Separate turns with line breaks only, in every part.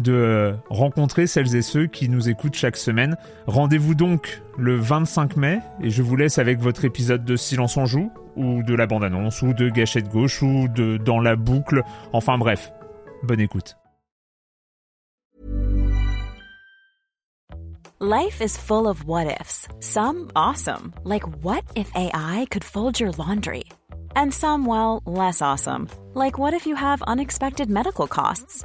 de rencontrer celles et ceux qui nous écoutent chaque semaine. Rendez-vous donc le 25 mai et je vous laisse avec votre épisode de Silence en joue ou de la bande-annonce ou de Gâchette gauche ou de Dans la boucle. Enfin bref, bonne écoute.
Life is full of what ifs. Some awesome, like what if AI could fold your laundry? And some well, less awesome, like what if you have unexpected medical costs?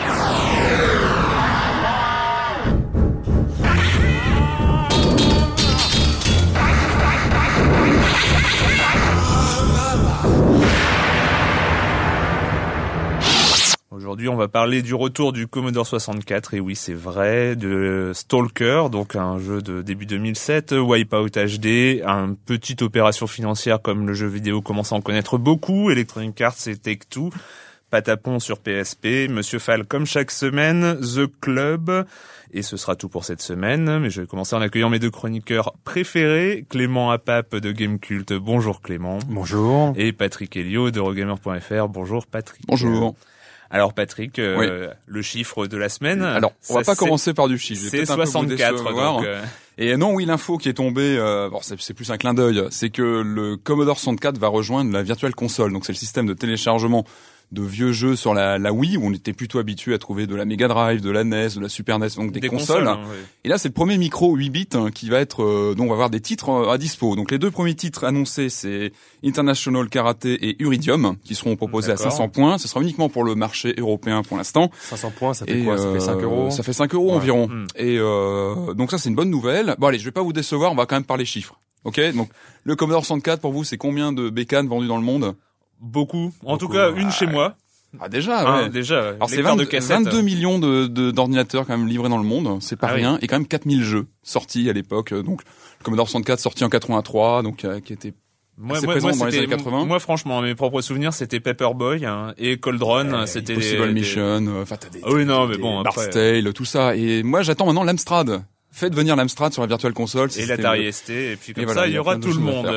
Aujourd'hui, on va parler du retour du Commodore 64. Et oui, c'est vrai, de Stalker, donc un jeu de début 2007, Wipeout HD, une petite opération financière comme le jeu vidéo commence à en connaître beaucoup, Electronic Arts et Take-Two, Patapon sur PSP, Monsieur Fall comme chaque semaine, The Club, et ce sera tout pour cette semaine. Mais je vais commencer en accueillant mes deux chroniqueurs préférés, Clément Apap de Gamecult. Bonjour Clément.
Bonjour.
Et Patrick Helio de Rogamer.fr. Bonjour Patrick.
Bonjour.
Alors Patrick, euh, le chiffre de la semaine.
Alors, on va pas commencer par du chiffre.
C'est 64. Donc, euh...
Et non, oui, l'info qui est tombée, euh, bon, c'est plus un clin d'œil, c'est que le Commodore 64 va rejoindre la Virtual Console. Donc c'est le système de téléchargement de vieux jeux sur la, la Wii où on était plutôt habitué à trouver de la Mega Drive, de la NES, de la Super NES, donc des, consoles.
hein, oui.
Et là, c'est le premier micro 8 bits hein, qui va être, euh, donc on va avoir des titres euh, à dispo. Donc les deux premiers titres annoncés, c'est International Karaté et Uridium, qui seront proposés à
D'accord.
500 points. Ce sera uniquement pour le marché européen pour l'instant.
500 points, ça fait
Et,
quoi? Ça fait 5
euh,
euros?
Ça fait 5 euros
Ouais.
environ.
Hmm.
Et euh, donc ça, c'est une bonne nouvelle. Bon allez, je vais pas vous décevoir, on va quand même parler chiffres. Ok, donc le Commodore 64 pour vous, c'est combien de bécanes vendues dans le monde?
Beaucoup. En tout cas, une
Ah,
chez moi.
Ah déjà,
Hein,
ouais.
déjà.
Alors c'est
lecteur
22,
de cassette.
22 millions de de- d'ordinateurs quand même livrés dans le monde, c'est pas
Ah oui.
rien, et quand même 4000 jeux sortis à l'époque. Donc le Commodore 64 sorti en 83, donc euh, qui était
Moi, moi,
présent
moi,
dans les années 80.
moi, franchement, mes propres souvenirs, c'était Paperboy hein, et Cold Run. c'était
Possible
des- des-
Mission, euh, enfin t'as des,
Ah oui, non, mais
des
bon, après-
tout ça. Et moi j'attends maintenant l'Amstrad. Faites venir l'Amstrad sur la Virtual Console. si
Et l'Atari ST. Et puis comme
Et
ça,
il
il
y
aura tout le monde.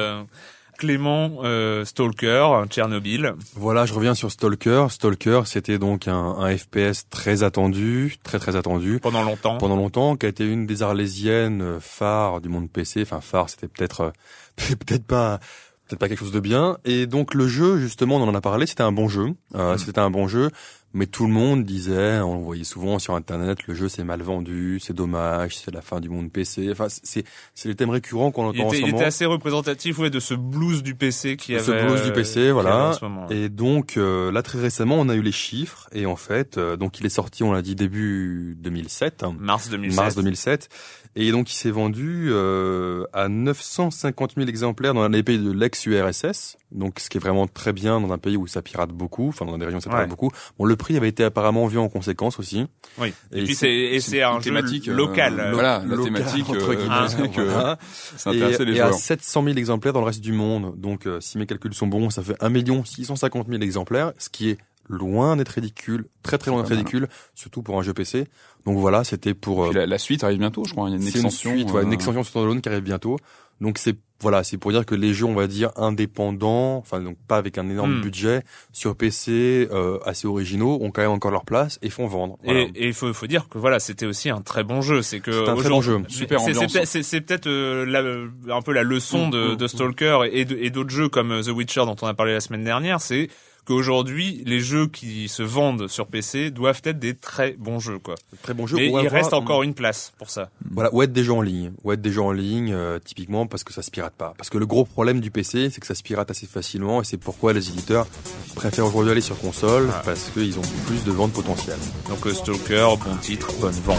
Clément, euh, Stalker, Tchernobyl.
Voilà, je reviens sur Stalker. Stalker, c'était donc un, un FPS très attendu, très très attendu
Pendant longtemps.
pendant longtemps, qui a été une des arlésiennes euh, phares du monde PC. Enfin, phare, c'était peut-être euh, peut-être pas peut-être pas quelque chose de bien. Et donc le jeu, justement, on en a parlé, c'était un bon jeu. Euh,
Mm.
C'était un bon jeu, mais tout le monde disait, on le voyait souvent sur Internet, le jeu c'est mal vendu, c'est dommage, c'est la fin du monde PC. Enfin, c'est c'est les thèmes récurrents qu'on
Il
entend en
était,
ce
il
moment.
était assez représentatif ouais, de ce blues du PC qui avait.
ce blues du
euh,
PC,
avait
voilà.
en ce moment.
Et donc euh, là très récemment, on a eu les chiffres et en fait, euh, donc il est sorti, on l'a dit début 2007, hein,
Mars 2007.
mars 2007, et donc il s'est vendu euh, à 950 000 exemplaires dans les pays de l'ex-URSS, donc ce qui est vraiment très bien dans un pays où ça pirate beaucoup, enfin dans des régions où ça pirate
Ouais.
beaucoup. Bon, le prix avait été apparemment vu en conséquence aussi.
Oui. Et,
Et
puis
c'est-
c'est un jeu
thématique, euh,
local.
lo- Voilà, la
local,
thématique,
entre
euh,
guillemets,
faisait que-
voilà. et,
les
et à
joueurs.
700 000 exemplaires dans le reste du monde. Donc, euh, si mes calculs sont bons, ça fait 1 650 000 exemplaires, ce qui est loin d'être ridicule, très très loin d'être ridicule, surtout pour un jeu PC. Donc voilà, c'était pour.
Euh, la, la, suite arrive bientôt, je crois. Il y a une extension.
Une, suite, ouais, une extension standalone qui arrive bientôt. Donc c'est voilà, c'est pour dire que les jeux, on va dire indépendants, enfin donc pas avec un énorme hmm. budget, sur PC euh, assez originaux, ont quand même encore leur place et font vendre.
Et il faut, faut dire que voilà, c'était aussi un très bon jeu. C'est que
c'est un très bon jeu,
super
C'est peut-être euh, un peu la leçon de, hmm, de hmm, Stalker et d'autres jeux comme euh, The Witcher dont on a parlé la semaine dernière, c'est qu'aujourd'hui les jeux qui se vendent sur PC doivent être des très bons jeux quoi.
Très bons jeux.
Mais il reste encore une place pour ça.
Voilà, ou être des jeux en ligne, ou être des jeux en ligne euh, typiquement parce que ça se pirate pas. Parce que le gros problème du PC, c'est que ça se pirate assez facilement et c'est pourquoi les éditeurs préfèrent aujourd'hui aller sur console parce qu'ils ont plus de ventes potentielles.
Donc euh, Stalker, bon titre, bonne vente.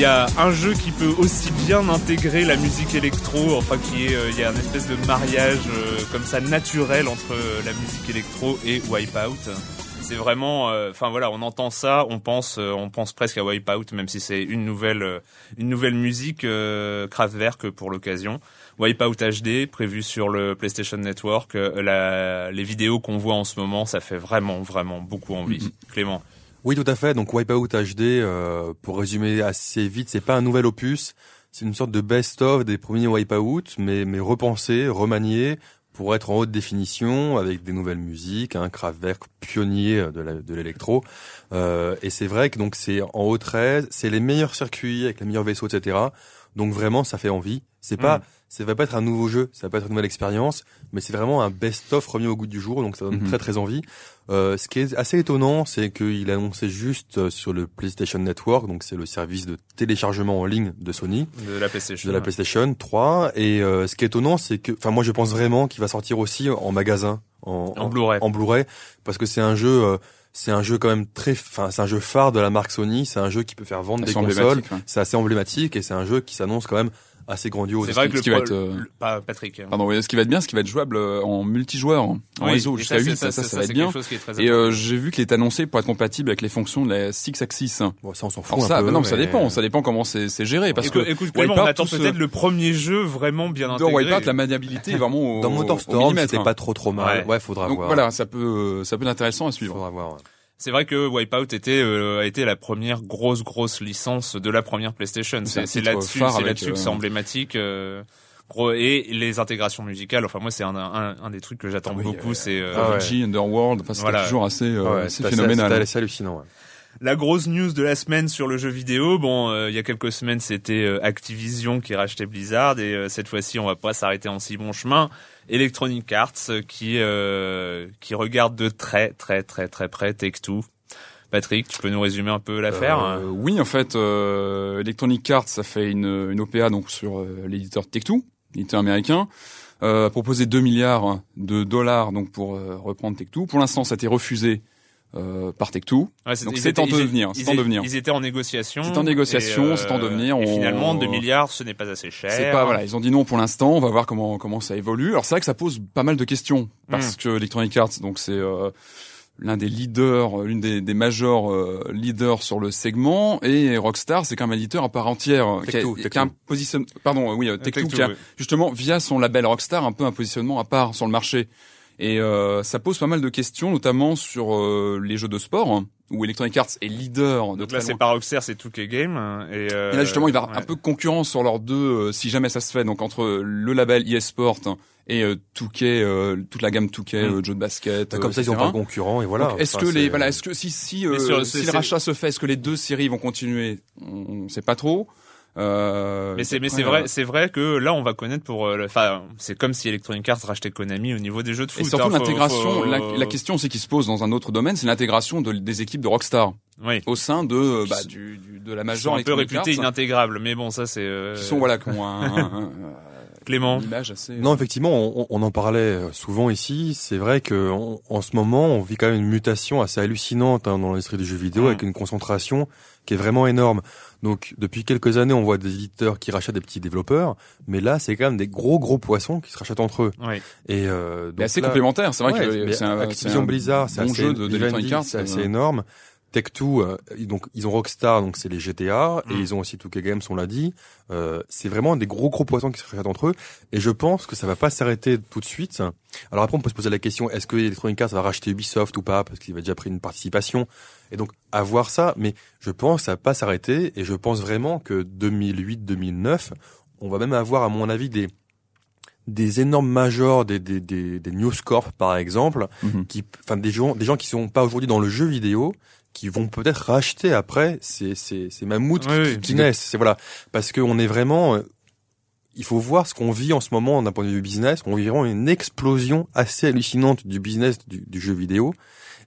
S'il y a un jeu qui peut aussi bien intégrer la musique électro, enfin qui est, euh, il y a une espèce de mariage euh, comme ça naturel entre euh, la musique électro et Wipeout. C'est vraiment, enfin voilà, on entend ça, on pense, on pense presque à Wipeout, même si c'est une nouvelle, une nouvelle musique Kraftwerk pour l'occasion. Wipeout HD prévu sur le PlayStation Network. La, les vidéos qu'on voit en ce moment, ça fait vraiment, vraiment beaucoup envie. Mm-hmm. Clément.
Oui, tout à fait. Donc Wipeout HD, euh, pour résumer assez vite, c'est pas un nouvel opus, c'est une sorte de best-of des premiers Wipeout, mais mais repensé, remanié pour être en haute définition avec des nouvelles musiques, un Kraftwerk pionnier de l'électro. Euh, et c'est vrai que donc c'est en haut 13, c'est les meilleurs circuits avec les meilleurs vaisseaux, etc. Donc vraiment, ça fait envie. C'est pas, mm. ça va pas être un nouveau jeu, ça va pas être une nouvelle expérience, mais c'est vraiment un best-of remis au goût du jour, donc ça donne mm-hmm. très très envie. Euh, ce qui est assez étonnant, c'est qu'il annonçait juste euh, sur le PlayStation Network, donc c'est le service de téléchargement en ligne de Sony,
de la PlayStation,
de la PlayStation 3. Et euh, ce qui est étonnant, c'est que, enfin moi je pense vraiment qu'il va sortir aussi en magasin, en,
en, Blu-ray,
en Blu-ray, parce que c'est un jeu. Euh, c'est un jeu quand même très, enfin c'est un jeu phare de la marque Sony. C'est un jeu qui peut faire vendre des consoles. C'est assez emblématique et c'est un jeu qui s'annonce quand même assez grandiose.
C'est vrai que ce qui va être, euh, pas Patrick.
Pardon, ce qui va être bien, ce qui va être jouable euh, en multijoueur, en réseau jusqu'à 8, ça, ça, va être bien. Et euh, j'ai vu qu'il est annoncé pour être compatible avec les fonctions de la Six Axis.
Bon, ça on s'en fout un
ça,
peu.
non, mais ça dépend, ça dépend comment c'est géré parce
que écoute, on attend peut-être le premier jeu vraiment bien intégré.
Dans Wipeout, la maniabilité est vraiment au,
dans MotorStorm, c'était pas trop trop mal. Ouais, faudra voir.
Voilà, ça peut ça peut être intéressant à suivre.
Faudra voir.
C'est vrai que Wipeout était euh, a été la première grosse grosse licence de la première PlayStation. C'est là-dessus, c'est là-dessus que c'est euh, emblématique. Euh, et les intégrations musicales. Enfin moi c'est un, un, un, des trucs que j'attends ah beaucoup. c'est euh,
Underworld. Enfin c'est toujours assez, assez phénoménal.
C'est hallucinant. Ouais.
La grosse news de la semaine sur le jeu vidéo, bon, il y a quelques semaines, c'était Activision qui rachetait Blizzard, et cette fois-ci, on va pas s'arrêter en si bon chemin. Electronic Arts qui euh, qui regarde de très très très très près Take-Two. Patrick, tu peux nous résumer un peu l'affaire euh,
Oui, en fait, euh, Electronic Arts, ça fait une, une OPA donc sur euh, l'éditeur Take-Two, l'éditeur américain, euh, a proposé 2 milliards de dollars donc pour reprendre Take-Two. Pour l'instant, ça a été refusé euh, par Tech2. Donc c'est en devenir. C'est en devenir.
Ils étaient en négociation.
C'est en négociation, c'est en devenir.
Et finalement, 2 milliards, ce n'est pas assez cher.
C'est pas voilà. Ils ont dit non pour l'instant. On va voir comment comment ça évolue. Alors c'est vrai que ça pose pas mal de questions parce hmm. que Electronic Arts, donc c'est euh, l'un des leaders, l'une des, des majors euh, leaders sur le segment, et Rockstar, c'est quand même un éditeur à part entière, qui a, qui a un position, pardon, oui, Tech2, qui a justement via son label Rockstar un peu un positionnement à part sur le marché. Et euh, ça pose pas mal de questions, notamment sur euh, les jeux de sport, hein, où Electronic Arts est leader. De
Donc là, c'est Rockstar, c'est 2K Game. Hein, et,
euh, et, là, justement, il va y avoir un peu concurrence sur leurs deux, euh, si jamais ça se fait. Donc entre le label eSport et euh, 2K, toute la gamme 2K, mm. jeux de basket.
Comme ça, ils ont pas de concurrents et voilà.
Est-ce que les, voilà, est-ce que si si, si le rachat se fait, est-ce que les deux séries vont continuer? On sait pas trop.
Euh, mais c'est mais c'est vrai c'est vrai que là on va connaître pour euh, enfin c'est comme si Electronic Arts rachetait Konami au niveau des jeux de foot.
Et surtout hein, l'intégration la, question c'est qui se pose dans un autre domaine c'est l'intégration de, des équipes de Rockstar.
Oui.
Au sein de bah, du, du, de la major
un peu réputé inintégrable mais bon ça c'est euh...
qui sont voilà qui ont un,
Clément.
Assez...
Non, effectivement, on, on, en parlait souvent ici. C'est vrai que en ce moment, on vit quand même une mutation assez hallucinante hein, dans l'industrie du jeu vidéo, avec une concentration qui est vraiment énorme. Donc depuis quelques années, on voit des éditeurs qui rachètent des petits développeurs, mais là, c'est quand même des gros gros poissons qui se rachètent entre eux.
Oui.
Et euh, donc
Mais assez
là-
complémentaire. C'est vrai
Ouais,
que c'est un, c'est
Activision
un
Blizzard, c'est
bon
assez,
jeu de Arts.
c'est assez
euh,
énorme. Tech2, euh, ils- donc ils ont Rockstar, donc c'est les GTA, et
Mm.
ils ont aussi 2K Games, on l'a dit. Euh, c'est vraiment des gros gros poissons qui se rachètent entre eux, et je pense que ça va pas s'arrêter tout de suite. Alors après, on peut se poser la question est-ce que Electronic Arts va racheter Ubisoft ou pas, parce qu'il va déjà pris une participation, et donc à voir ça. Mais je pense que ça va pas s'arrêter, et je pense vraiment que 2008-2009, on va même avoir, à mon avis, des des énormes majors, des, des, des, des News Corp par exemple,
Mhm.
qui, enfin des gens, des gens qui sont pas aujourd'hui dans le jeu vidéo, qui vont peut-être racheter après ces, ces, ces mammouths
Oui,
qui,
oui.
qui naissent. C'est voilà, parce qu'on est vraiment, euh, il faut voir ce qu'on vit en ce moment d'un point de vue business. On vit vraiment une explosion assez hallucinante du business du, du jeu vidéo.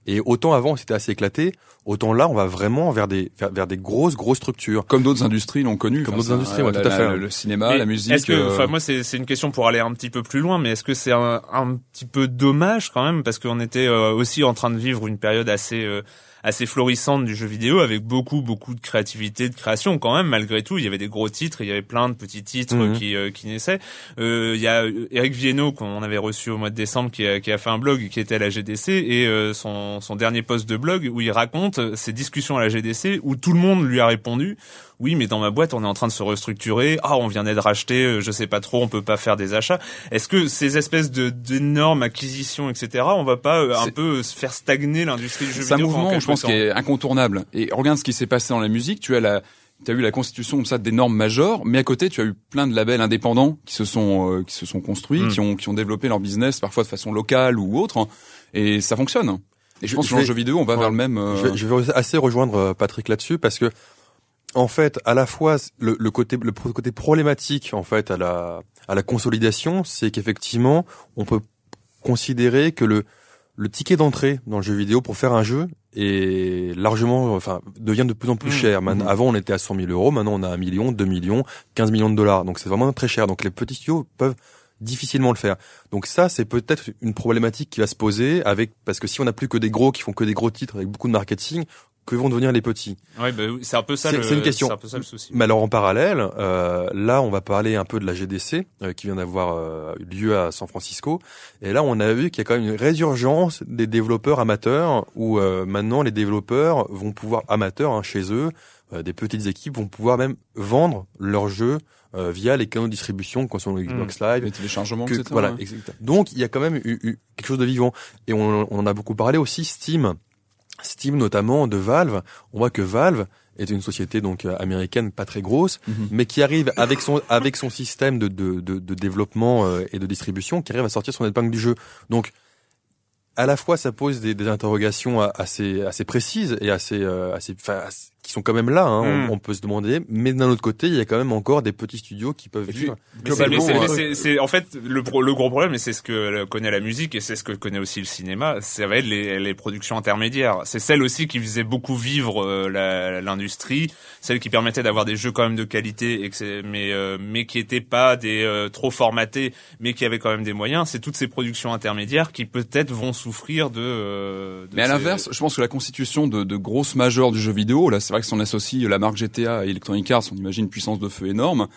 Et autant avant c'était assez éclaté, autant là on va vraiment vers des vers, vers des grosses grosses structures.
Comme d'autres industries l'ont connu.
Comme
Enfin,
d'autres industries, ouais,
la-
tout à
la-
fait.
Le cinéma,
Mais
la musique.
Est-ce que,
euh,
enfin, moi, c'est c'est une question pour aller un petit peu plus loin, mais est-ce que c'est un, un petit peu dommage quand même parce qu'on était euh, aussi en train de vivre une période assez euh, assez florissante du jeu vidéo avec beaucoup beaucoup de créativité, de création quand même malgré tout. Il y avait des gros titres, il y avait plein de petits titres
Mhm.
qui euh, qui naissaient. Euh, il y a Eric Viennot qu'on avait reçu au mois de décembre qui a, qui a fait un blog qui était à la GDC et euh, son son dernier post de blog où il raconte ses discussions à la GDC où tout le monde lui a répondu oui, mais dans ma boîte, on est en train de se restructurer. Ah, on vient d'être racheté, euh, je sais pas trop, on peut pas faire des achats. Est-ce que ces espèces de d'énormes acquisitions, etc., on va pas euh, un peu euh, se faire stagner l'industrie du jeu
C'est un
vidéo
mouvement, je pense, qui est incontournable. Et regarde ce qui s'est passé dans la musique. Tu as la, tu as eu la constitution comme ça d'énormes majors, mais à côté, tu as eu plein de labels indépendants qui se sont, euh, qui se sont construits,
Mm.
qui ont, qui ont développé leur business parfois de façon locale ou autre, hein. et ça fonctionne. Et je,
Je-
pense que dans le
vais-
jeu vidéo, on va
Ouais.
vers le même. euh,
Je vais, je vais assez rejoindre Patrick là-dessus parce que en fait, à la fois le, le côté le côté problématique en fait à la à la consolidation, c'est qu'effectivement on peut considérer que le le ticket d'entrée dans le jeu vidéo pour faire un jeu est largement, enfin, devient de plus en plus
Mmh.
cher. Maintenant,
Mmh.
Avant, on était à 100 000 euros. Maintenant, on a 1 million, 2 millions, 15 millions de dollars. Donc, c'est vraiment très cher. Donc, les petits studios peuvent difficilement le faire. Donc ça, c'est peut-être une problématique qui va se poser avec, parce que si on n'a plus que des gros qui font que des gros titres avec beaucoup de marketing, que vont devenir les petits?
Ouais, bah oui, c'est un peu ça.
C'est-
le-
c'est une question.
C'est un peu ça le souci.
Mais alors en parallèle, euh, là on va parler un peu de la GDC euh, qui vient d'avoir euh, lieu à San Francisco. Et là on a vu qu'il y a quand même une résurgence des développeurs amateurs où euh, maintenant les développeurs vont pouvoir amateurs hein, chez eux, euh, des petites équipes vont pouvoir même vendre leurs jeux euh, via les canaux de distribution comme sont le Xbox Live.
les téléchargements,
que-
etc.
voilà,
ouais.
exactement. Donc il y a quand même eu, eu quelque chose de vivant. Et on, on en a beaucoup parlé aussi. Steam, Steam notamment de Valve. On voit que Valve est une société donc euh, américaine pas très grosse,
Mhm.
mais qui arrive avec son avec son système de de, de, de développement euh, et de distribution, qui arrive à sortir son épingle du jeu. Donc à la fois ça pose des, des interrogations assez assez précises et assez euh, assez enfin assez- sont quand même là hein,
Mm.
on, on peut se demander mais d'un autre côté il y a quand même encore des petits studios qui peuvent vivre
c'est-
euh,
en fait le, pro- le gros problème, et c'est ce que connaît la musique et c'est ce que connaît aussi le cinéma, ça va être les, les productions intermédiaires. C'est celles aussi qui faisaient beaucoup vivre euh, la- l'industrie, celles qui permettaient d'avoir des jeux quand même de qualité, et que c'est- mais euh, mais qui étaient pas des euh, trop formatés, mais qui avaient quand même des moyens. C'est toutes ces productions intermédiaires qui peut-être vont souffrir de. euh, de
Mais à
ces-
l'inverse, je pense que la constitution de, de grosses majors du jeu vidéo, là, c'est vrai que si on associe la marque GTA et Electronic Arts, on imagine une puissance de feu énorme,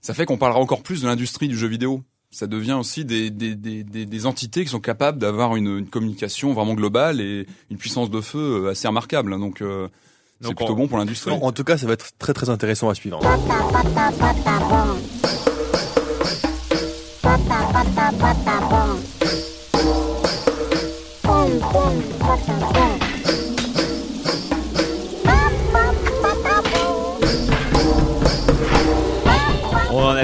ça fait qu'on parlera encore plus de l'industrie du jeu vidéo. Ça devient aussi des, des, des, des, des entités qui sont capables d'avoir une, une communication vraiment globale et une puissance de feu euh, assez remarquable. Donc, euh, c'est plutôt
on-
bon pour l'industrie.
En, tout cas, ça va être très très intéressant à suivre.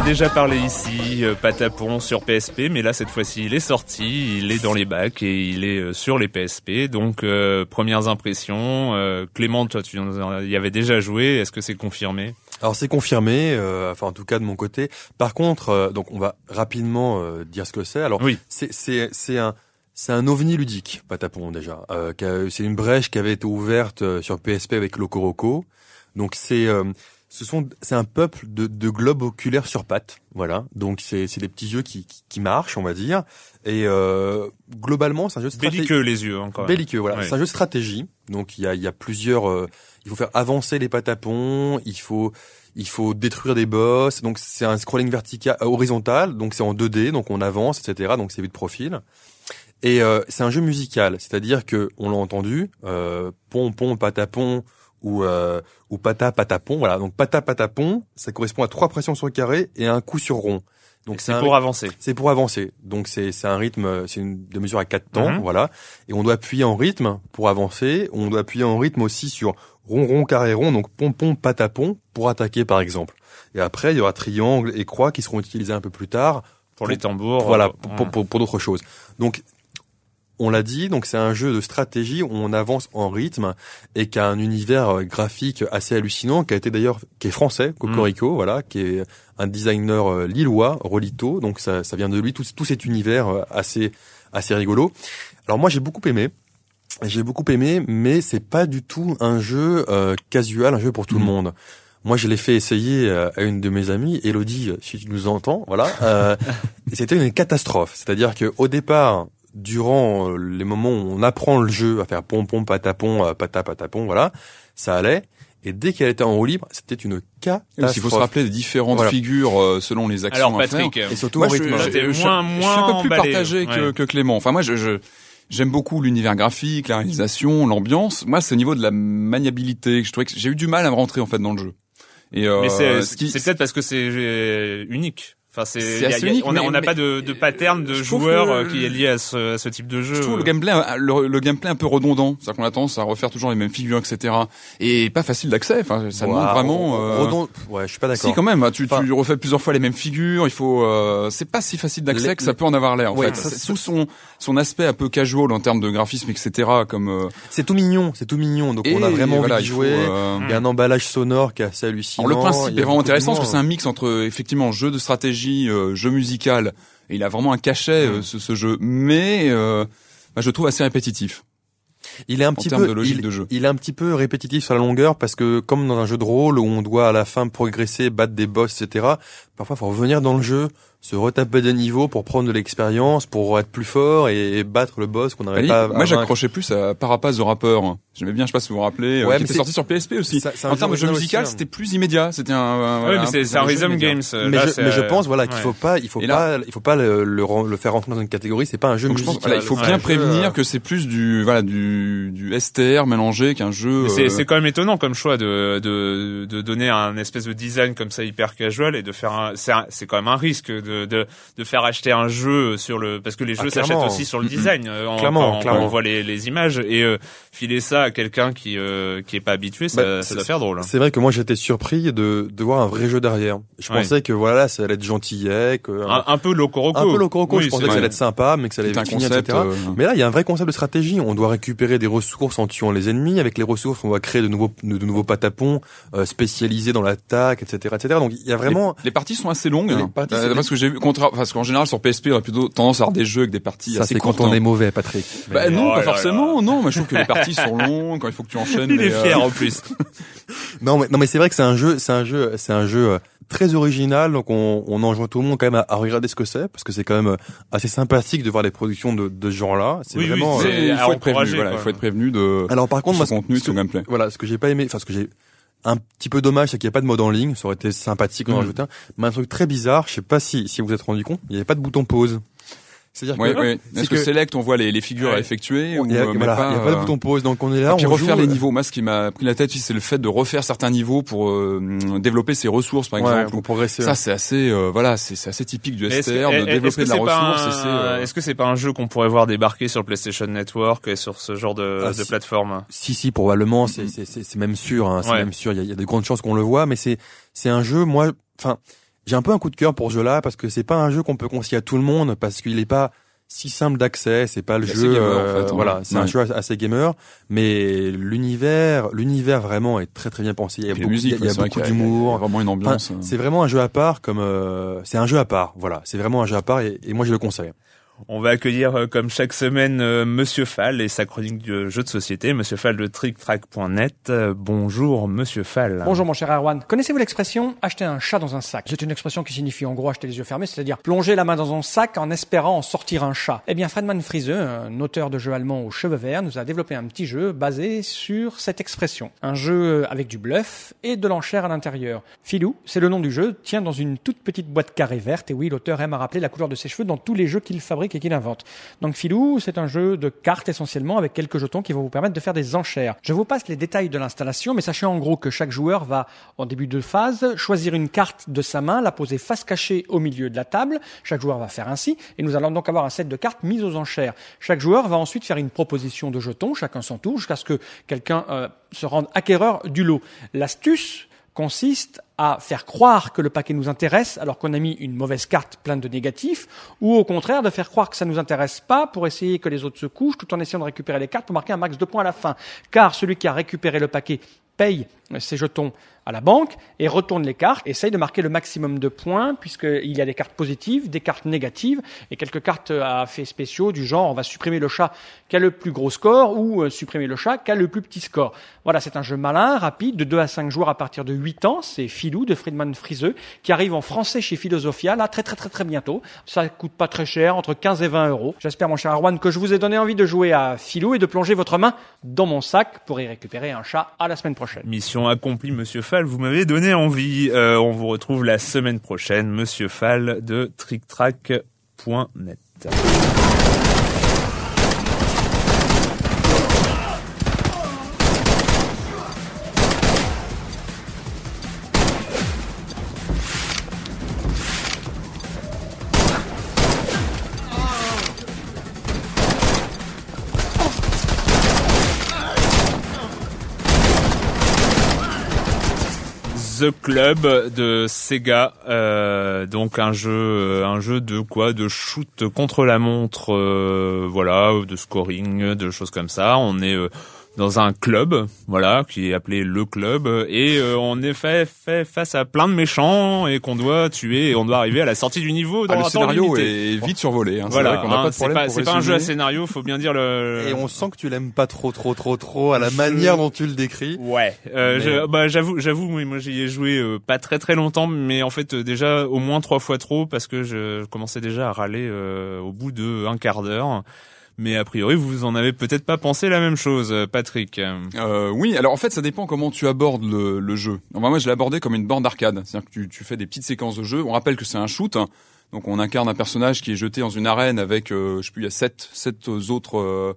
Déjà parlé ici, euh, Patapon sur PSP, mais là cette fois-ci il est sorti, il est dans les bacs et il est euh, sur les PSP. Donc euh, premières impressions, euh, Clément, toi tu y avais déjà joué, est-ce que c'est confirmé?
Alors c'est confirmé, euh, enfin en tout cas de mon côté. Par contre, donc on va rapidement dire ce que c'est. Alors
Oui.
c'est c'est c'est un c'est un ovni ludique, Patapon déjà. C'est une brèche qui avait été ouverte sur PSP avec Locoroco. Donc c'est ce sont c'est un peuple de, de globes oculaires sur pattes, voilà. Donc c'est c'est des petits yeux qui, qui qui marchent, on va dire. Et euh, globalement, c'est un jeu de stratégie.
Belliqueux les yeux encore.
Belliqueux, voilà.
Ouais.
C'est un jeu de stratégie. Donc il y a, il y a plusieurs, euh, il faut faire avancer les patapons, il faut il faut détruire des boss. Donc c'est un scrolling vertical euh, horizontal, donc c'est en 2D, donc on avance, etc. Donc c'est vu de profil. Et euh, c'est un jeu musical, c'est-à-dire que on l'a entendu, euh, pom pom patapon ou euh, ou pata patapon. Voilà, donc pata patapon, ça correspond à trois pressions sur le carré et un coup sur rond.
Donc c'est pour avancer.
C'est pour avancer. Donc c'est c'est un rythme, c'est une de mesure à quatre temps, mhm. voilà. Et on doit appuyer en rythme pour avancer. On doit appuyer en rythme aussi sur rond rond carré rond, donc pom pom patapon pour attaquer par exemple. Et après il y aura triangle et croix qui seront utilisés un peu plus tard
pour, les tambours.
Voilà, pour, pour, pour d'autres choses. Donc on l'a dit, donc c'est un jeu de stratégie où on avance en rythme et qui a un univers euh, graphique assez hallucinant, qui a été d'ailleurs, qui est français, Cocorico, mm. voilà, qui est un designer euh, lillois, Rolito, donc ça, ça vient de lui, tout, tout cet univers euh, assez, assez rigolo. Alors moi j'ai beaucoup aimé, j'ai beaucoup aimé, mais c'est pas du tout un jeu casual, un jeu pour tout le mm. monde. Moi, je l'ai fait essayer à une de mes amies, Elodie, si tu nous entends, voilà. Euh, et c'était une catastrophe. C'est-à-dire que au départ, durant euh, les moments où on apprend le jeu à faire pom pom patapon euh, pata patapon voilà ça allait. Et dès qu'elle était en roue libre c'était une catastrophe
il faut se rappeler des différentes figures euh, selon les actions
alors Patrick
et
surtout moi, rythme. je, je, moins, moins
je suis un peu plus partagé que, que, Clément. Enfin moi je, je J'aime beaucoup l'univers graphique, la réalisation, l'ambiance. Moi, c'est au niveau de la maniabilité que je trouvais que j'ai eu du mal à me rentrer en fait dans le jeu.
Et euh, Mais c'est peut-être parce que c'est unique. Enfin, c'est, on n'a pas de, de pattern de joueurs euh, qui est lié à ce, à ce, type de jeu.
Je trouve le gameplay, le, le gameplay un peu redondant. C'est-à-dire qu'on a tendance à refaire toujours les mêmes figures, etc. Et pas facile d'accès. Enfin, ça demande vraiment.
Euh... Redond... Ouais, je suis pas d'accord.
Si quand même. Tu, tu refais plusieurs fois les mêmes figures. Il faut. Euh... C'est pas si facile d'accès que ça peut en avoir l'air. En fait, sous son son aspect un peu casual en termes de graphisme, etc. Comme. Euh,
c'est tout mignon. C'est tout mignon. Donc on a vraiment envie d'y jouer. Euh, il y a un emballage sonore qui est assez hallucinant.
le principe est vraiment intéressant parce que c'est un mix entre effectivement jeu de stratégie, jeu musical. Et il a vraiment un cachet euh, ce, jeu, mais euh, bah, je trouve assez répétitif.
Il est un petit peu, il, de jeu. il, est un petit peu répétitif sur la longueur parce que comme dans un jeu de rôle où on doit à la fin progresser, battre des boss, etc. Parfois, il faut revenir dans le jeu, se retaper des niveaux pour prendre de l'expérience, pour être plus fort et, battre le boss qu'on n'arrive pas à
Moi, j'accrochais plus à Parapace de rappeur. J'aimais bien, je sais pas si vous vous rappelez, euh, ouais, qui était sorti sur PSP aussi. en termes de jeu musical, hein. c'était plus immédiat. C'était un,
oui, mais c'est un Rhythm Games.
Euh, mais, je, mais je pense, voilà, qu'il faut pas, il faut pas, il faut pas le, le, faire rentrer dans une catégorie. C'est pas un jeu musical.
il faut bien prévenir euh, que c'est plus du, voilà, du, du STR mélangé qu'un jeu.
C'est quand même étonnant comme choix de, de, de donner un espèce de design comme ça hyper casual et de faire un, c'est quand même un risque de, de, de faire acheter un jeu sur le, parce que les jeux ah, s'achètent aussi sur le design.
clairement,
quand, on voit les, les images et filer ça à quelqu'un qui euh, qui est pas habitué, ça, bah, ça doit faire drôle. Hein.
C'est vrai que moi j'étais surpris de de voir un vrai jeu derrière. Je pensais que voilà, ça allait être gentillet, que
un, un peu locoroco.
Un peu locoroco. je pensais que ça allait être sympa, mais que ça allait être finir, etc. Euh, mais là, il y a un vrai concept de stratégie. On doit récupérer des ressources en tuant les ennemis. Avec les ressources, on va créer de nouveaux de, nouveaux patapons euh, spécialisés dans l'attaque, etc., etc. Donc il y a vraiment
les, parties sont assez longues. Hein. Parties, euh, parce que j'ai vu contre parce qu'en général sur PSP, on a plutôt tendance à avoir des jeux avec des parties
ça,
assez
c'est quand on est mauvais, Patrick.
Bah non, pas forcément. Non, mais je trouve que les parties sont longues quand il faut que tu enchaînes.
Il est fier en plus.
non mais non mais c'est vrai que c'est un jeu, c'est un jeu, c'est un jeu euh, très original. Donc on, on enjoint tout le monde quand même à, regarder ce que c'est parce que c'est quand même euh, assez sympathique de voir les productions de, de ce genre-là.
C'est vraiment. Oui, euh, il faut être prévenu.
Voilà, il faut être prévenu de.
Alors par contre,
moi, contenu, ce, gameplay.
Voilà, ce que j'ai pas aimé, enfin ce que j'ai un petit peu dommage, c'est qu'il n'y a pas de mode en ligne. Ça aurait été sympathique d'en mmh. rajouter un. Mais un truc très bizarre, je sais pas si si vous vous êtes rendu compte, il n'y avait pas de bouton pause.
C'est-à-dire que, oui. Est-ce que, select, on voit les, les figures à effectuer
Il n'y a, voilà, pas, y a pas de bouton pause, donc on est là. Et
puis refaire les niveaux. Moi, ce qui m'a pris la tête, c'est le fait de refaire certains niveaux pour euh, développer ses ressources, par exemple.
pour progresser.
Ça, c'est assez, euh, voilà, c'est assez typique du STR de développer de la ressource.
Euh, est-ce que c'est pas un jeu qu'on pourrait voir débarquer sur le PlayStation Network et sur ce genre de, ah, de plateforme?
Si, si, probablement. C'est c'est même sûr. Hein, c'est même sûr. Il y a, y a de grandes chances qu'on le voit, mais c'est c'est un jeu. Moi, enfin, j'ai un peu un coup de cœur pour ce jeu-là parce que c'est pas un jeu qu'on peut conseiller à tout le monde parce qu'il est pas si simple d'accès, c'est pas le jeu gamer, en fait, euh, voilà, c'est un jeu assez gamer, mais l'univers, l'univers vraiment est très très bien pensé.
Il y a beaucoup, musique, il y a, beaucoup d'humour, vraiment une ambiance.
c'est vraiment un jeu à part, comme euh, c'est un jeu à part, voilà, c'est vraiment un jeu à part et, et moi je le conseille.
On va accueillir euh, comme chaque semaine euh, Monsieur Fall et sa chronique de jeux de société, Monsieur Fall de TrickTrack.net. Euh, bonjour Monsieur Fall.
Bonjour mon cher Erwan. Connaissez-vous l'expression acheter un chat dans un sac C'est une expression qui signifie en gros acheter les yeux fermés, c'est-à-dire plonger la main dans un sac en espérant en sortir un chat. Eh bien Fredman Friese, un auteur de jeux allemand aux cheveux verts, nous a développé un petit jeu basé sur cette expression. Un jeu avec du bluff et de l'enchère à l'intérieur. Filou, c'est le nom du jeu, tient dans une toute petite boîte carrée verte et oui, l'auteur aime à rappeler la couleur de ses cheveux dans tous les jeux qu'il fabrique qu'il invente. Donc Filou, c'est un jeu de cartes essentiellement avec quelques jetons qui vont vous permettre de faire des enchères. Je vous passe les détails de l'installation, mais sachez en gros que chaque joueur va, en début de phase, choisir une carte de sa main, la poser face cachée au milieu de la table. Chaque joueur va faire ainsi, et nous allons donc avoir un set de cartes mises aux enchères. Chaque joueur va ensuite faire une proposition de jetons, chacun son tour, jusqu'à ce que quelqu'un euh, se rende acquéreur du lot. L'astuce consiste à faire croire que le paquet nous intéresse alors qu'on a mis une mauvaise carte pleine de négatifs, ou au contraire de faire croire que ça ne nous intéresse pas pour essayer que les autres se couchent tout en essayant de récupérer les cartes pour marquer un max de points à la fin. Car celui qui a récupéré le paquet paye ses jetons à la banque et retourne les cartes, essaye de marquer le maximum de points puisqu'il y a des cartes positives, des cartes négatives et quelques cartes à effets spéciaux du genre on va supprimer le chat qui a le plus gros score ou euh, supprimer le chat qui a le plus petit score. Voilà, c'est un jeu malin, rapide, de 2 à 5 joueurs à partir de 8 ans. C'est Filou de Friedman Friseux qui arrive en français chez Philosophia là très très très très bientôt. Ça coûte pas très cher, entre 15 et 20 euros. J'espère mon cher Arwan que je vous ai donné envie de jouer à Filou et de plonger votre main dans mon sac pour y récupérer un chat à la semaine prochaine.
Mission accomplie Monsieur Fall, vous m'avez donné envie. Euh, on vous retrouve la semaine prochaine, Monsieur Fall de TrickTrack.net. The Club de Sega, euh, donc un jeu, euh, un jeu de quoi, de shoot contre la montre, euh, voilà, de scoring, de choses comme ça. On est euh, dans un club, voilà, qui est appelé le club, et euh, on est fait, fait face à plein de méchants et qu'on doit tuer et on doit arriver à la sortie du niveau dans
Ah, le scénario
limité.
est vite survolé. Hein. C'est
Voilà,
vrai qu'on n'a
hein,
pas de
c'est pas, c'est pas un jeu à scénario, faut bien dire le.
Et on sent que tu l'aimes pas trop, trop, trop, trop à la
Je-
manière dont tu le décris.
Ouais, euh,
Mais-
bah j'avoue, j'avoue, oui, moi j'y ai joué euh, pas très très longtemps, mais en fait euh, déjà au moins trois fois trop parce que je commençais déjà à râler euh, au bout de un quart d'heure. Mais a priori, vous en avez peut-être pas pensé la même chose, euh, Patrick.
Euh, oui, alors en fait, ça dépend comment tu abordes le, le jeu. Enfin, moi, je l'ai abordé comme une borne d'arcade. C'est-à-dire que tu, tu fais des petites séquences de jeu. On rappelle que c'est un shoot. hein. Donc, on incarne un personnage qui est jeté dans une arène avec, euh, je sais plus, il y a sept, sept autres euh,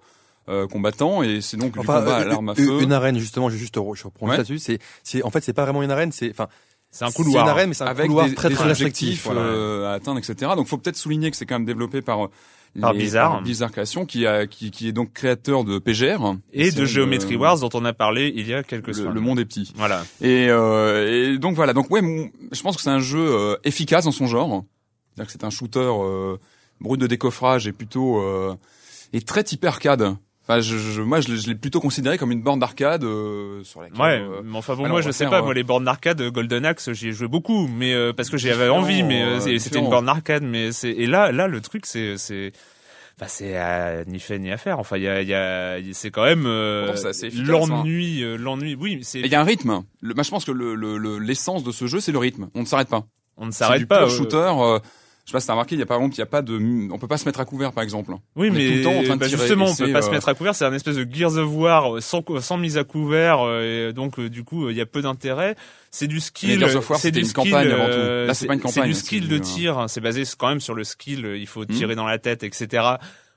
euh, combattants. Et c'est donc du
Enfin,
combat à
euh,
l'arme à
une-
feu.
Une arène, justement, je vais juste je reprends
Ouais.
là-dessus. C'est, c'est, en fait, c'est pas vraiment une arène, c'est, enfin,
C'est un
C'est
couloir.
une arène, mais c'est un
avec
couloir
des,
très
des
très
objectifs
voilà.
euh, à atteindre, etc. Donc, faut peut-être souligner que c'est quand même développé par euh,
Par
les- par Blizzard Création, qui, a, qui, qui est donc créateur de PGR
Et de Geometry Wars dont on a parlé il y a quelques semaines.
le monde est petit.
Voilà.
Et, euh, et donc voilà. Donc ouais, mon- je pense que c'est un jeu euh, efficace dans son genre. C'est-à-dire que c'est un shooter euh, brut de décoffrage et plutôt euh, et très type arcade. Enfin, je, je- moi, je, l'ai- je l'ai plutôt considéré comme une borne d'arcade euh, sur laquelle.
Ouais,
euh,
mais enfin bon,
alors,
moi je sais
faire,
pas,
euh,
moi les bornes d'arcade euh, Golden Axe, j'y ai joué beaucoup, mais euh, parce que j'avais envie, mais euh,
euh,
c'était une borne d'arcade, mais c'est et là, là le truc c'est c'est Bah c'est à ni fait ni à faire. Enfin, il y a, il y a, c'est quand même euh,
efficace,
l'ennui, euh, l'ennui. Oui, c'est.
Il y a un rythme. Le, moi, je pense que le, le, le- l'essence de ce jeu, c'est le rythme. On ne s'arrête pas.
On ne s'arrête
du
pas.
pur
euh,
shooter. euh, je sais pas si t'as remarqué, il y a par exemple, il y a pas de, on peut pas se mettre à couvert, par exemple.
Oui,
On est
mais
tout le temps en train de
bah,
tirer,
justement, on peut pas se
euh,
mettre à couvert. C'est un espèce de Gears of War sans, sans mise à couvert, euh, et donc euh, du coup, il y a peu d'intérêt. C'est du skill.
Gears of War,
c'est du
une
skill,
campagne avant tout.
euh,
Là, c'est pas une
C'est
campagne,
du
c'est
skill
du,
de
euh,
tir. C'est basé quand même sur le skill. Il faut
Hmm.
tirer dans la tête, etc.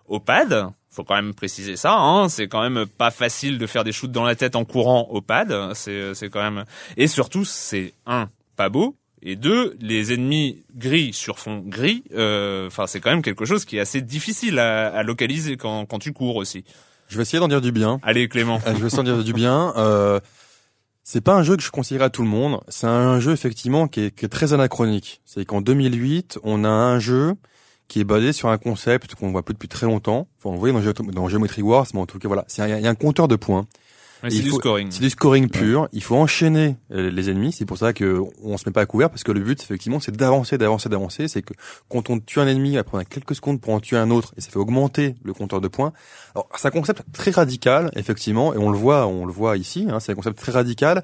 Au pad. Faut quand même préciser ça. Hein, c'est quand même pas facile de faire des shoots dans la tête en courant au pad. C'est, c'est quand même. Et surtout, c'est un pas beau. Et deux, les ennemis gris sur fond gris, euh, enfin c'est quand même quelque chose qui est assez difficile à, à localiser quand, quand tu cours aussi.
Je vais essayer d'en dire du bien.
Allez Clément.
Euh, je vais essayer d'en dire du bien. Euh, c'est pas un jeu que je conseillerais à tout le monde. C'est un jeu effectivement qui est, qui est très anachronique. C'est qu'en 2008, on a un jeu qui est basé sur un concept qu'on voit plus depuis très longtemps. Enfin, on le voyait dans, Geo- dans Geometry Wars, mais en tout cas voilà, c'est il y a un compteur de points.
C'est du
faut-
scoring.
C'est du scoring pur. Il faut enchaîner euh, les ennemis. C'est pour ça que on se met pas à couvert parce que le but, effectivement, c'est d'avancer, d'avancer, d'avancer. C'est que quand on tue un ennemi, après on a quelques secondes pour en tuer un autre et ça fait augmenter le compteur de points. Alors c'est un concept très radical, effectivement, et on le voit, on le voit ici. Hein, c'est un concept très radical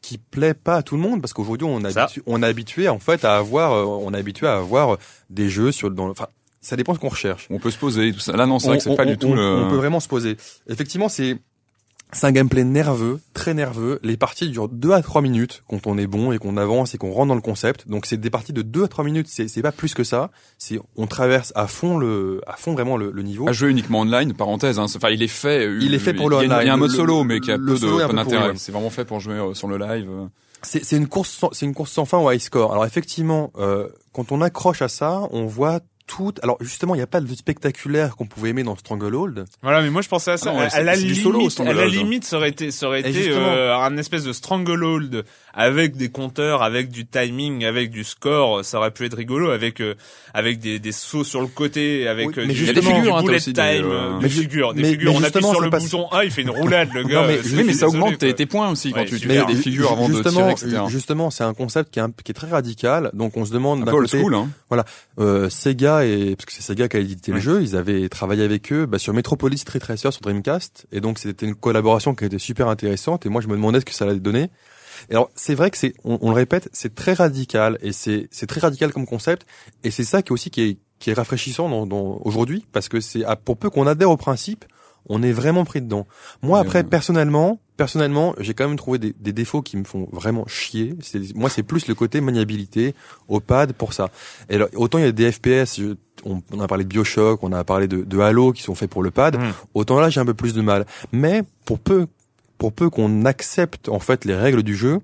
qui plaît pas à tout le monde parce qu'aujourd'hui on, est
Ça.
habitu- on est habitué en fait à avoir, euh, on est habitué à avoir des jeux sur dans, enfin ça dépend de ce qu'on recherche.
On peut se poser tout ça. Là non, c'est vrai que c'est pas
on-
du tout le.
on peut vraiment se poser. Effectivement, c'est c'est un gameplay nerveux, très nerveux. Les parties durent 2 à 3 minutes quand on est bon et qu'on avance et qu'on rentre dans le concept. Donc c'est des parties de 2 à 3 minutes, c'est pas plus que ça. C'est on traverse à fond le à fond vraiment le, le niveau.
À jouer uniquement online, pareilles c'est- Enfin, il est fait. euh,
Il est fait pour le
une- Il y a un
online.
mode solo, mais qui a peu
un
d'intérêt. C'est vraiment fait pour jouer euh, sur le live.
C'est une course sans, c'est une course sans fin au high score. Alors effectivement, euh, quand on accroche à ça, on voit tout. Alors justement, il n'y a pas de spectaculaire qu'on pouvait aimer dans Stranglehold.
Voilà, mais moi je pensais à ça.
Ah non,
à,
c'est-
la limite,
solo,
à la
Stranglehold.
limite, ça aurait été, ça aurait été euh, un espèce de stranglehold avec des compteurs, avec du timing, avec du score. Ça aurait pu être rigolo avec euh, avec des, des sauts sur le côté, avec
Oui,
euh,
mais
du,
justement-
des figures, hein,
bullet time,
des,
euh,
euh,
des
mais
figures, des
mais-
figures.
mais
On appuie
justement,
sur le
pas-
bouton A, il fait une roulade, le gars.
Non, mais
Oui, ça augmente tes, tes points aussi quand
Ouais,
tu, fais des figures avant de
justement,
tirer, etc.
justement, c'est un concept qui est, très radical. Donc on se demande
Un
d'un côté,
hein.
Sega et parce que c'est Sega qui a édité le jeu, ils avaient travaillé avec eux bah, sur Metropolis Street Racer sur Dreamcast, et donc c'était une collaboration qui était super intéressante. Et moi, je me demandais ce que ça allait donner. Et alors, c'est vrai que c'est, on, on le répète, c'est très radical et c'est c'est très radical comme concept. Et c'est ça qui est aussi qui est qui est rafraîchissant dans, dans aujourd'hui parce que c'est pour peu qu'on adhère au principe, on est vraiment pris dedans. Moi, après,
euh,
personnellement, personnellement, j'ai quand même trouvé des, des défauts qui me font vraiment chier. Moi, c'est plus le côté maniabilité au pad pour ça. Et alors, autant il y a des FPS, je- on, on a parlé de Bioshock, on a parlé de, de Halo qui sont faits pour le pad.
Mm.
Autant là, j'ai un peu plus de mal. Mais pour peu, pour peu qu'on accepte en fait les règles du jeu,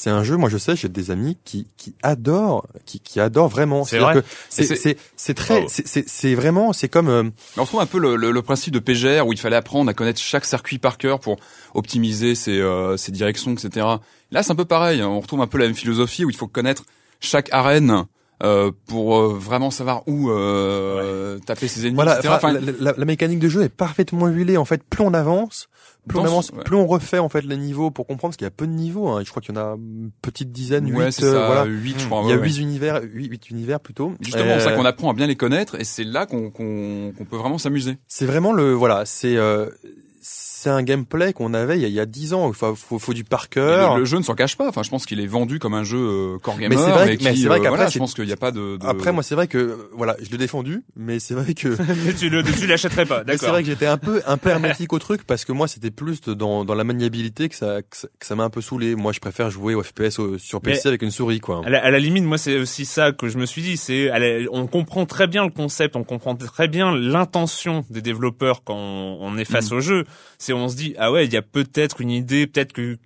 c'est un jeu. Moi, je sais, j'ai des amis qui qui adorent, qui qui adorent vraiment.
C'est vrai.
que c'est
c'est-
très, c'est c'est c'est vraiment, c'est comme euh,
On retrouve un peu le, le- le principe de PGR où il fallait apprendre à connaître chaque circuit par cœur pour optimiser ses, euh, ses directions, etc. Là, c'est un peu pareil. hein. On retrouve un peu la même philosophie où il faut connaître chaque arène euh, pour euh, vraiment savoir où euh, taper ses ennemis,
Voilà,
etc.
enfin, la, la- la mécanique de jeu est parfaitement huilée. En fait, plus on avance, plus on avance,
ce- ouais.
plus on refait en fait les niveaux pour comprendre parce qu'il y a peu de niveaux. Hein. Je crois qu'il y en a une petite dizaine,
ouais,
euh, voilà.
8, je crois.
Il y a
ouais, ouais.
huit univers, huit, huit univers plutôt.
Justement,
Euh,
c'est ça qu'on apprend à bien les connaître et c'est là qu'on qu'on qu'on peut vraiment s'amuser.
C'est vraiment le voilà, c'est euh, c'est un gameplay qu'on avait il y a- dix ans. Il faut, faut, faut du par cœur.
Le, le jeu ne s'en cache pas. Enfin, je pense qu'il est vendu comme un jeu euh, core gamer.
Mais c'est vrai mais
qui,
c'est vrai
euh,
qu'après,
voilà, je pense qu'il n'y a pas de. de-
Après, moi, c'est vrai que euh, voilà, je l'ai défendu, mais c'est vrai que
Mais tu l'achèterais pas,
mais c'est
d'accord.
vrai que j'étais un peu un peu hermétique au truc parce que moi, c'était plus dans dans la maniabilité que ça que ça- que ça m'a un peu saoulé. Moi, je préfère jouer au FPS au- sur PC
Mais-
avec une souris, quoi.
À la, à la limite, moi, c'est aussi ça que je me suis dit. C'est, on comprend très bien le concept, on comprend très bien l'intention des développeurs quand on, on est face au jeu. On se dit, ah ouais, il y a peut-être une idée, peut-être que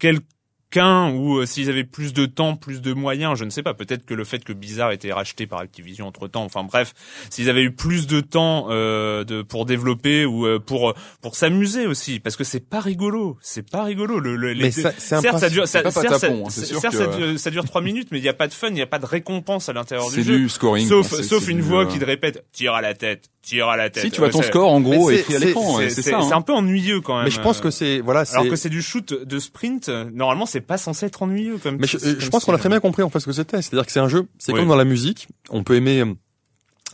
quelqu'un ou euh, s'ils avaient plus de temps, plus de moyens, je ne sais pas. Peut-être que le fait que Blizzard ait été racheté par Activision entre temps, enfin bref, s'ils avaient eu plus de temps euh, de pour développer ou euh, pour pour s'amuser aussi, parce que c'est pas rigolo, c'est pas rigolo. Le, le- les
Mais ça,
certes, ça dure, ça,
c'est pas
certes, ça,
hein,
certes,
que-
ça dure, ça dure trois minutes, mais il n'y a pas de fun, il n'y a pas de récompense à l'intérieur du jeu.
scoring.
Sauf, sauf une
du,
voix
euh,
qui te répète, tire à la tête, tire à la tête.
Si tu vois ton score en gros
c'est-
écrit à l'écran,
C'est
ça.
c'est
hein.
un peu ennuyeux quand même.
Mais je pense
euh,
que c'est voilà, c'est
alors que c'est du shoot de sprint, euh, normalement c'est pas censé être ennuyeux comme.
Mais je,
comme
je pense qu'on a très bien compris en fait ce que c'était. C'est-à-dire que c'est un jeu, c'est
Oui.
comme dans la musique, on peut aimer euh,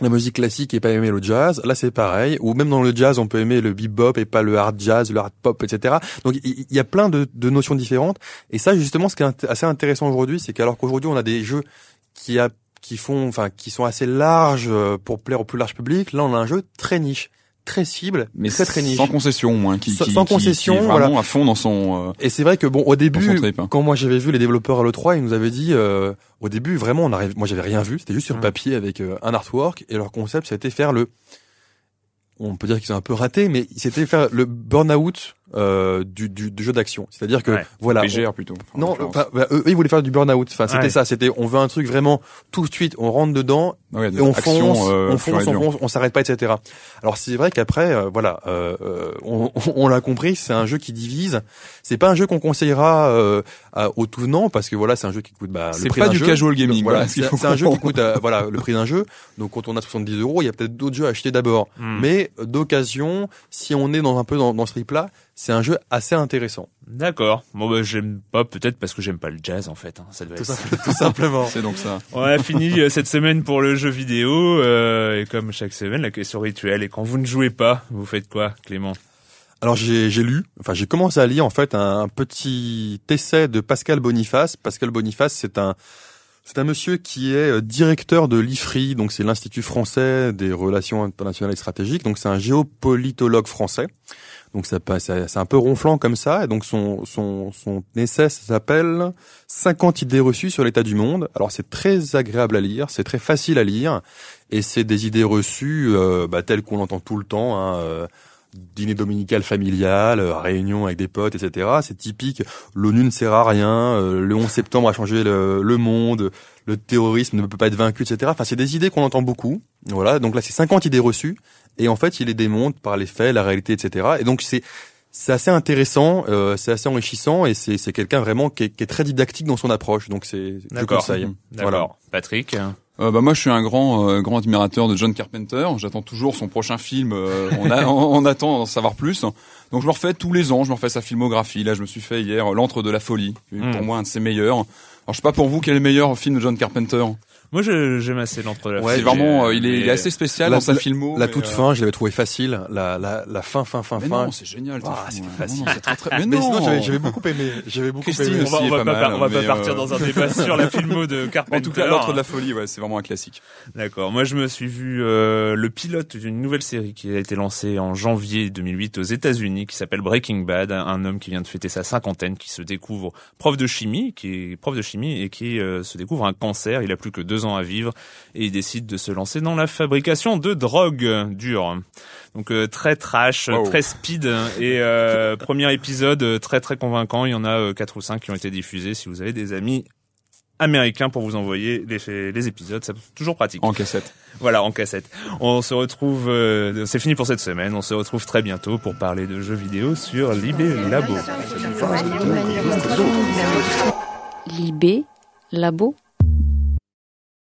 la musique classique et pas aimer le jazz. Là, c'est pareil. Ou même dans le jazz, on peut aimer le bebop et pas le hard jazz, le hard pop, etc. Donc, il y, a plein de, de notions différentes. Et ça, justement, ce qui est assez intéressant aujourd'hui, c'est qu'alors qu'aujourd'hui, on a des jeux qui a, qui font, enfin, qui sont assez larges euh, pour plaire au plus large public. Là, on a un jeu très niche, très cible,
Mais
très très niche.
sans concession, moins, qui,
Sans-
qui,
sans concession,
qui est vraiment à fond dans son. euh,
Et c'est vrai que bon, au début,
trip, hein.
quand moi j'avais vu les développeurs à l'E3, ils nous avaient dit, euh, au début, vraiment, on arrive, moi j'avais rien vu, c'était juste sur papier avec euh, un artwork, et leur concept, ça a été faire le, on peut dire qu'ils ont un peu raté, mais c'était faire le burn-out euh, du, du, du jeu d'action. C'est-à-dire que,
Ouais.
voilà.
PGR plutôt. en
Non, enfin, bah, eux, ils voulaient faire du burn-out. Enfin, c'était
Ouais.
ça. C'était, on veut un truc vraiment tout de suite. On rentre dedans
Ouais,
et on
action,
fonce,
euh,
on fonce, on fonce, on s'arrête pas, etc. Alors c'est vrai qu'après, euh, voilà, euh, euh, on, on l'a compris, c'est un jeu qui divise. C'est pas un jeu qu'on conseillera euh, à- aux tout venants parce que voilà, c'est un jeu qui coûte bah, le
C'est pas du
jeu.
casual gaming.
Voilà, c'est un jeu qui coûte euh, voilà le prix d'un jeu. Donc quand on a 70 euros, il y a peut-être d'autres jeux à acheter d'abord.
Hmm.
Mais d'occasion, si on est dans un peu dans, dans ce trip là, c'est un jeu assez intéressant.
D'accord. Bon bah j'aime pas peut-être parce que j'aime pas le jazz en fait. Hein. Ça doit
Tout,
être
simple- tout simplement.
C'est donc ça.
On a fini euh, cette semaine pour le jeu vidéo euh, et comme chaque semaine la question rituelle et quand vous ne jouez pas, vous faites quoi, Clément?
Alors j'ai j'ai lu, enfin j'ai commencé à lire en fait un, un petit essai de Pascal Boniface. Pascal Boniface, c'est un c'est un monsieur qui est euh, directeur de l'IFRI, donc c'est l'Institut français des relations internationales et stratégiques. Donc c'est un géopolitologue français. Donc c'est un peu ronflant comme ça. Et donc son son son essai s'appelle 50 idées reçues sur l'état du monde. Alors c'est très agréable à lire, c'est très facile à lire, et c'est des idées reçues euh, bah, telles qu'on l'entend tout le temps. Hein, euh, dîner dominical familial, euh, réunion avec des potes, etc. C'est typique. L'ONU ne sert à rien. euh, le 11 septembre a changé le, le monde. Le terrorisme ne peut pas être vaincu, etc. Enfin, c'est des idées qu'on entend beaucoup. Voilà. Donc là, c'est 50 idées reçues. Et en fait, il les démonte par les faits, la réalité, etc. Et donc, c'est c'est assez intéressant, euh, c'est assez enrichissant, et c'est c'est quelqu'un vraiment qui est, qui est très didactique dans son approche. Donc, c'est je
D'accord.
conseille. Voilà.
Patrick
Euh, bah moi je suis un grand euh, grand admirateur de John Carpenter. J'attends toujours son prochain film. euh, on, a, on, on attend d'en savoir plus. Donc je me refais tous les ans. Je me refais sa filmographie. Là je me suis fait hier L'antre de la folie, qui est
Mm.
pour moi un de ses meilleurs. Alors je sais pas pour vous quel est le meilleur film de John Carpenter?
Moi j'aime assez l'entre la
c'est
folie,
vraiment euh,
euh,
il est, il est assez spécial
La-
dans sa
la-
filmo.
La toute
euh,
fin, je l'avais trouvé facile. La, la, la fin, fin, fin,
Mais
fin.
non, c'est génial.
Ah,
ouais.
facile.
C'est très, très... Mais
Mais
non,
j'avais beaucoup aimé. J'avais beaucoup
Christine
aimé.
on va,
aussi
on va
pas,
par-
mal,
on va pas
mais,
partir
euh,
dans un débat sur la filmo de Carpenter.
En tout cas, l'antre de la folie, ouais, c'est vraiment un classique.
D'accord. Moi, je me suis vu euh, le pilote d'une nouvelle série qui a été lancée en janvier 2008 aux États-Unis, qui s'appelle Breaking Bad. Un homme qui vient de fêter sa cinquantaine, qui se découvre prof de chimie, qui est prof de chimie et qui euh, se découvre un cancer. Il a plus que deux ans à vivre et il décide de se lancer dans la fabrication de drogue dure. Donc euh, très trash,
Wow.
très speed et euh, premier épisode euh, très très convaincant. Il y en a euh, quatre ou cinq qui ont été diffusés. Si vous avez des amis américains pour vous envoyer les, les épisodes, c'est toujours pratique.
En cassette.
Voilà, en cassette. On se retrouve, euh, c'est fini pour cette semaine. On se retrouve très bientôt pour parler de jeux vidéo sur Libé Labo.
Libé Labo